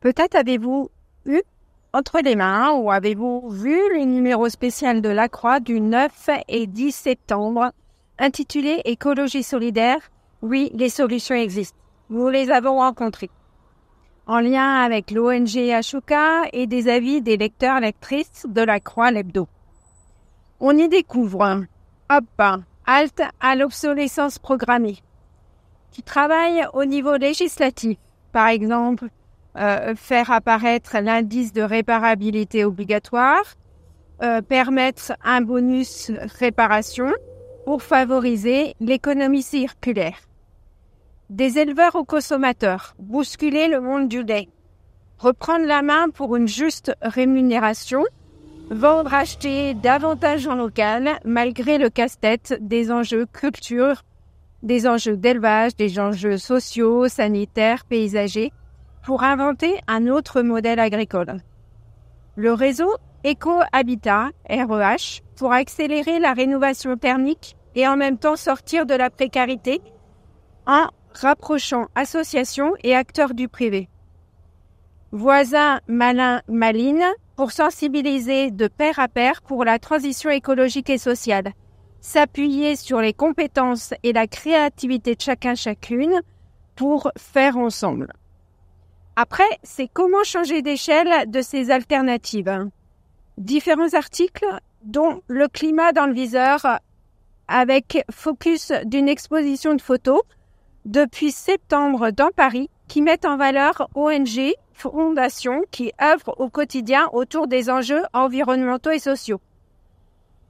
Peut-être avez-vous eu entre les mains ou avez-vous vu le numéro spécial de la Croix du 9 et 10 septembre intitulé Écologie solidaire Oui, les solutions existent. Nous les avons rencontrées. En lien avec l'ONG Ashoka et des avis des lecteurs lectrices de la Croix l'Hebdo. On y découvre, hop, halte à l'obsolescence programmée, qui travaille au niveau législatif, par exemple euh, faire apparaître l'indice de réparabilité obligatoire, euh, permettre un bonus réparation pour favoriser l'économie circulaire. Des éleveurs aux consommateurs, bousculer le monde du lait, reprendre la main pour une juste rémunération, vendre, acheter davantage en local malgré le casse-tête des enjeux culture, des enjeux d'élevage, des enjeux sociaux, sanitaires, paysagers, pour inventer un autre modèle agricole. Le réseau Eco-Habitat, REH, pour accélérer la rénovation thermique et en même temps sortir de la précarité en rapprochant associations et acteurs du privé. Voisins malin maline pour sensibiliser de pair à pair pour la transition écologique et sociale. S'appuyer sur les compétences et la créativité de chacun chacune pour faire ensemble. Après, c'est comment changer d'échelle de ces alternatives. Différents articles, dont le climat dans le viseur, avec focus d'une exposition de photos depuis septembre dans Paris, qui mettent en valeur ONG, fondations qui œuvrent au quotidien autour des enjeux environnementaux et sociaux.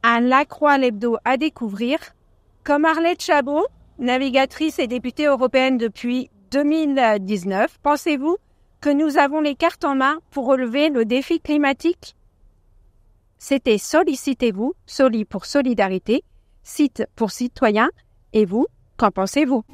Un Lacroix l'hebdo à découvrir, comme Arlette Chabot, navigatrice et députée européenne depuis 2019, pensez-vous que nous avons les cartes en main pour relever le défi climatique. C'était Sollicitez-vous, Soli pour solidarité, site pour citoyens, et vous, qu'en pensez-vous?